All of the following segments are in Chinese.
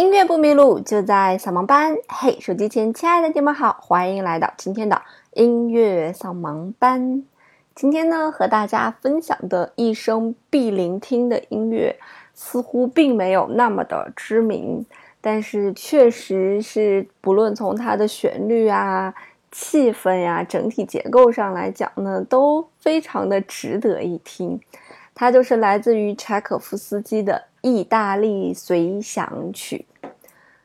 音乐不迷路，就在扫盲班。嘿，手机前亲爱的你们好，欢迎来到今天的音乐扫盲班。今天呢，和大家分享的一生必聆听的音乐，似乎并没有那么的知名，但是确实是不论从它的旋律啊、气氛呀、整体结构上来讲呢，都非常的值得一听。它就是来自于柴可夫斯基的《意大利随想曲》。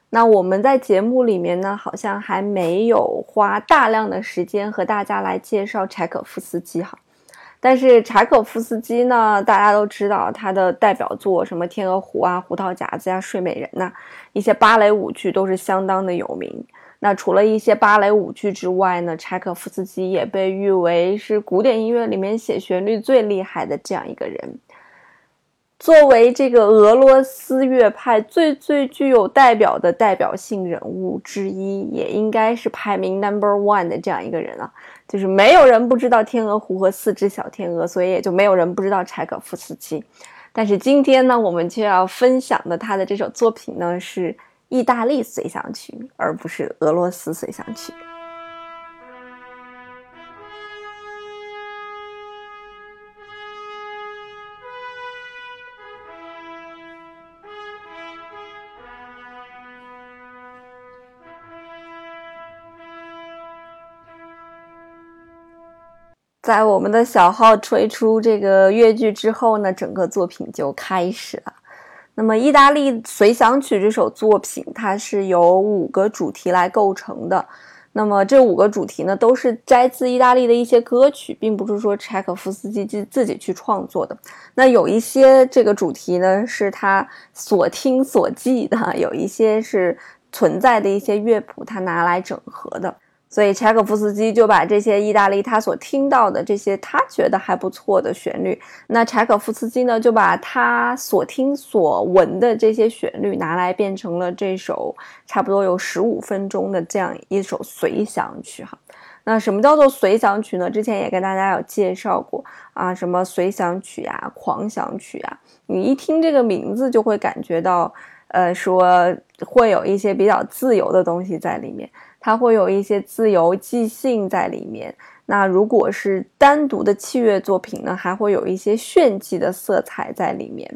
那我们在节目里面呢，好像还没有花大量的时间和大家来介绍柴可夫斯基哈。但是柴可夫斯基呢，大家都知道他的代表作什么《天鹅湖》啊、《胡桃夹子》呀、《睡美人》呐，一些芭蕾舞剧都是相当的有名。那除了一些芭蕾舞剧之外呢，柴可夫斯基也被誉为是古典音乐里面写旋律最厉害的这样一个人。作为这个俄罗斯乐派最最具有代表的代表性人物之一，也应该是排名 number one 的这样一个人了。就是没有人不知道《天鹅湖》和《四只小天鹅》，所以也就没有人不知道柴可夫斯基。但是今天呢，我们就要分享的他的这首作品呢是。意大利随想曲，而不是俄罗斯随想曲。在我们的小号吹出这个乐句之后呢，整个作品就开始了。那么，《意大利随想曲》这首作品，它是由五个主题来构成的。那么，这五个主题呢，都是摘自意大利的一些歌曲，并不是说柴可夫斯基自自己去创作的。那有一些这个主题呢，是他所听所记的；有一些是存在的一些乐谱，他拿来整合的。所以柴可夫斯基就把这些意大利他所听到的这些他觉得还不错的旋律，那柴可夫斯基呢就把他所听所闻的这些旋律拿来变成了这首差不多有十五分钟的这样一首随想曲哈。那什么叫做随想曲呢？之前也跟大家有介绍过啊，什么随想曲啊、狂想曲啊，你一听这个名字就会感觉到，呃，说会有一些比较自由的东西在里面。它会有一些自由即兴在里面。那如果是单独的器乐作品呢，还会有一些炫技的色彩在里面。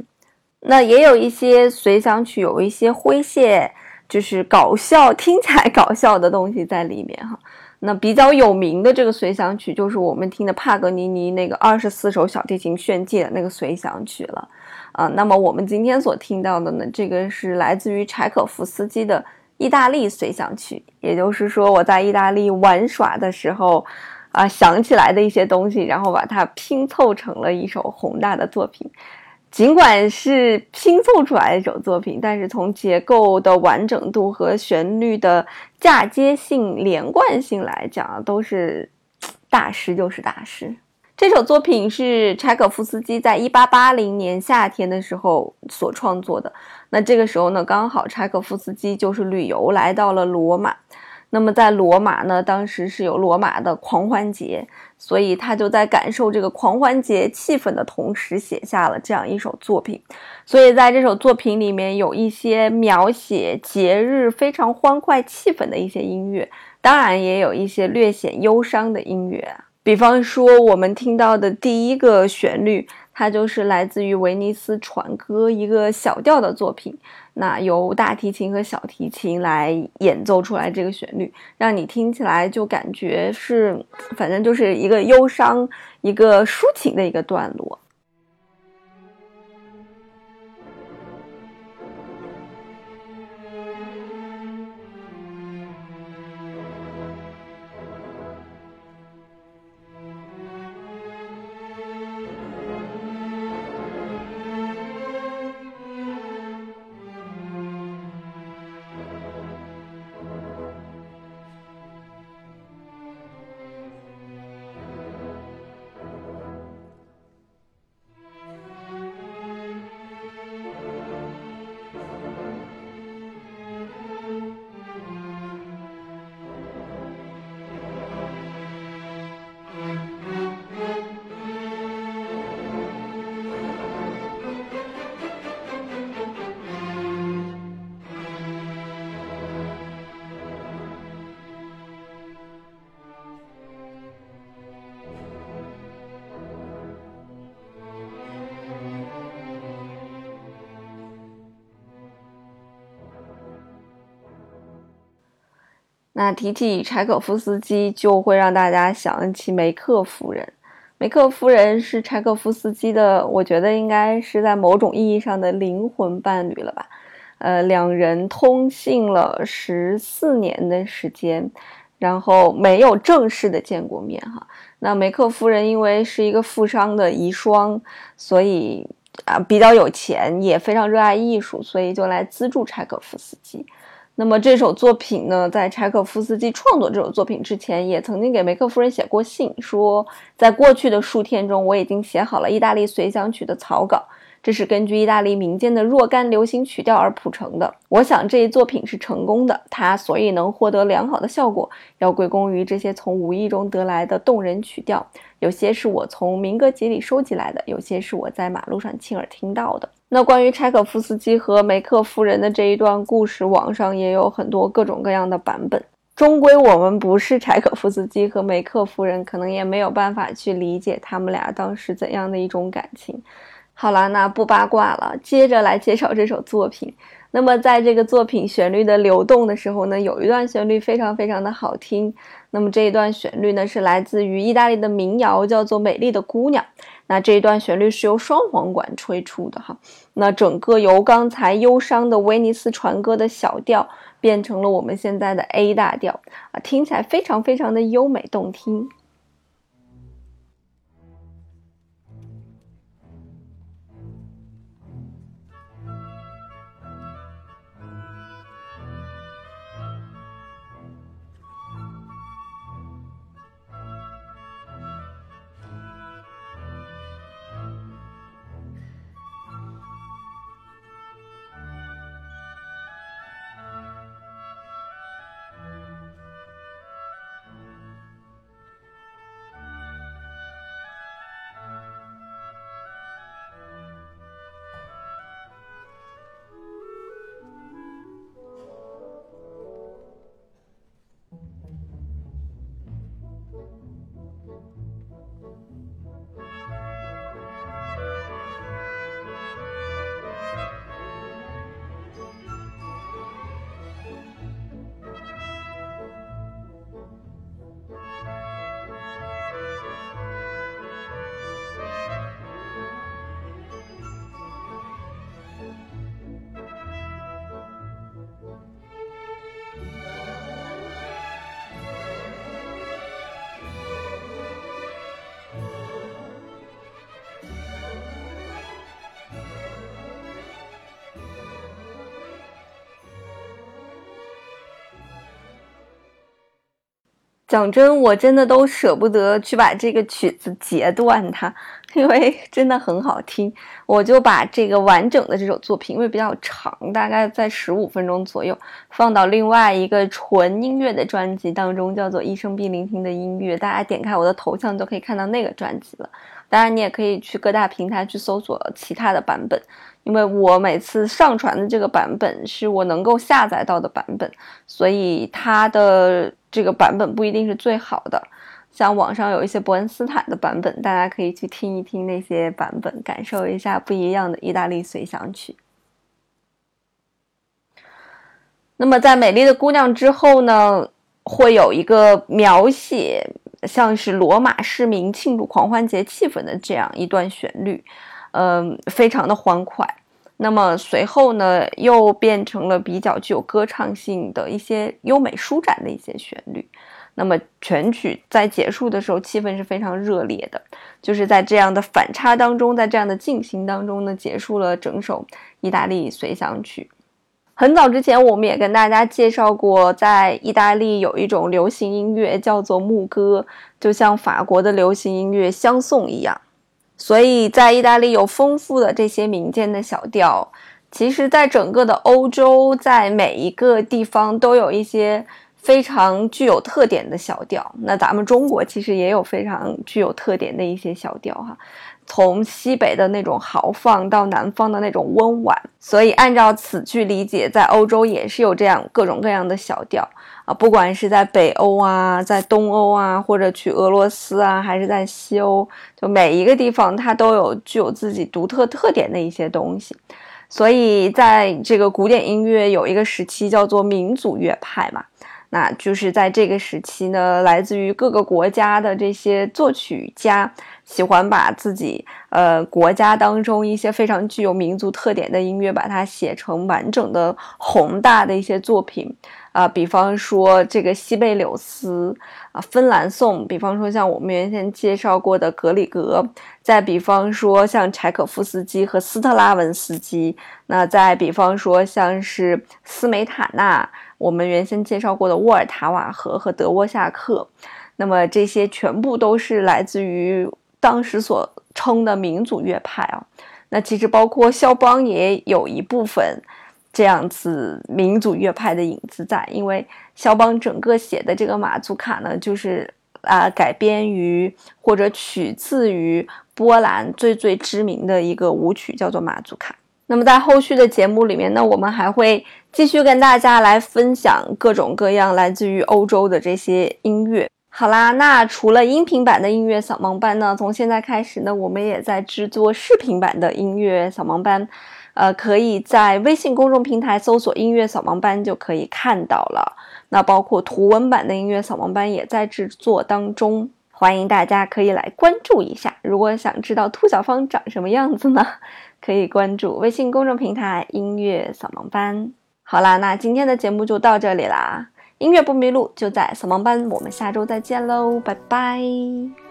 那也有一些随想曲，有一些诙谐，就是搞笑，听起来搞笑的东西在里面哈。那比较有名的这个随想曲，就是我们听的帕格尼尼那个二十四首小提琴炫技的那个随想曲了啊。那么我们今天所听到的呢，这个是来自于柴可夫斯基的。意大利随想曲，也就是说我在意大利玩耍的时候，啊想起来的一些东西，然后把它拼凑成了一首宏大的作品。尽管是拼凑出来一首作品，但是从结构的完整度和旋律的嫁接性、连贯性来讲，都是大师就是大师。这首作品是柴可夫斯基在一八八零年夏天的时候所创作的。那这个时候呢，刚好柴可夫斯基就是旅游来到了罗马。那么在罗马呢，当时是有罗马的狂欢节，所以他就在感受这个狂欢节气氛的同时，写下了这样一首作品。所以在这首作品里面有一些描写节日非常欢快气氛的一些音乐，当然也有一些略显忧伤的音乐。比方说，我们听到的第一个旋律，它就是来自于《威尼斯船歌》一个小调的作品。那由大提琴和小提琴来演奏出来这个旋律，让你听起来就感觉是，反正就是一个忧伤、一个抒情的一个段落。那提起柴可夫斯基，就会让大家想起梅克夫人。梅克夫人是柴可夫斯基的，我觉得应该是在某种意义上的灵魂伴侣了吧。呃，两人通信了十四年的时间，然后没有正式的见过面哈。那梅克夫人因为是一个富商的遗孀，所以啊比较有钱，也非常热爱艺术，所以就来资助柴可夫斯基。那么这首作品呢，在柴可夫斯基创作这首作品之前，也曾经给梅克夫人写过信，说在过去的数天中，我已经写好了意大利随想曲的草稿。这是根据意大利民间的若干流行曲调而谱成的。我想这一作品是成功的，它所以能获得良好的效果，要归功于这些从无意中得来的动人曲调。有些是我从民歌集里收集来的，有些是我在马路上亲耳听到的。那关于柴可夫斯基和梅克夫人的这一段故事，网上也有很多各种各样的版本。终归我们不是柴可夫斯基和梅克夫人，可能也没有办法去理解他们俩当时怎样的一种感情。好了，那不八卦了，接着来介绍这首作品。那么，在这个作品旋律的流动的时候呢，有一段旋律非常非常的好听。那么这一段旋律呢，是来自于意大利的民谣，叫做《美丽的姑娘》。那这一段旋律是由双簧管吹出的哈。那整个由刚才忧伤的威尼斯船歌的小调，变成了我们现在的 A 大调啊，听起来非常非常的优美动听。讲真，我真的都舍不得去把这个曲子截断它，因为 真的很好听。我就把这个完整的这首作品，因为比较长，大概在十五分钟左右，放到另外一个纯音乐的专辑当中，叫做《一生必聆听的音乐》。大家点开我的头像就可以看到那个专辑了。当然，你也可以去各大平台去搜索其他的版本。因为我每次上传的这个版本是我能够下载到的版本，所以它的这个版本不一定是最好的。像网上有一些伯恩斯坦的版本，大家可以去听一听那些版本，感受一下不一样的意大利随想曲。那么在《美丽的姑娘》之后呢，会有一个描写像是罗马市民庆祝狂欢节气氛的这样一段旋律。嗯，非常的欢快。那么随后呢，又变成了比较具有歌唱性的一些优美舒展的一些旋律。那么全曲在结束的时候，气氛是非常热烈的。就是在这样的反差当中，在这样的进行当中呢，结束了整首意大利随想曲。很早之前，我们也跟大家介绍过，在意大利有一种流行音乐叫做牧歌，就像法国的流行音乐相送一样。所以在意大利有丰富的这些民间的小调，其实，在整个的欧洲，在每一个地方都有一些非常具有特点的小调。那咱们中国其实也有非常具有特点的一些小调哈。从西北的那种豪放到南方的那种温婉，所以按照此去理解，在欧洲也是有这样各种各样的小调不管是在北欧啊，在东欧啊，或者去俄罗斯啊，还是在西欧，就每一个地方它都有具有自己独特特点的一些东西。所以在这个古典音乐有一个时期叫做民族乐派嘛，那就是在这个时期呢，来自于各个国家的这些作曲家喜欢把自己呃国家当中一些非常具有民族特点的音乐，把它写成完整的宏大的一些作品。啊，比方说这个西贝柳斯啊，芬兰颂，比方说像我们原先介绍过的格里格，再比方说像柴可夫斯基和斯特拉文斯基，那再比方说像是斯梅塔纳，我们原先介绍过的沃尔塔瓦河和德沃夏克，那么这些全部都是来自于当时所称的民族乐派啊。那其实包括肖邦也有一部分。这样子民族乐派的影子在，因为肖邦整个写的这个马祖卡呢，就是啊改编于或者取自于波兰最最知名的一个舞曲，叫做马祖卡。那么在后续的节目里面呢，我们还会继续跟大家来分享各种各样来自于欧洲的这些音乐。好啦，那除了音频版的音乐扫盲班呢，从现在开始呢，我们也在制作视频版的音乐扫盲班。呃，可以在微信公众平台搜索“音乐扫盲班”就可以看到了。那包括图文版的音乐扫盲班也在制作当中，欢迎大家可以来关注一下。如果想知道兔小芳长什么样子呢，可以关注微信公众平台“音乐扫盲班”。好啦，那今天的节目就到这里啦。音乐不迷路，就在扫盲班。我们下周再见喽，拜拜。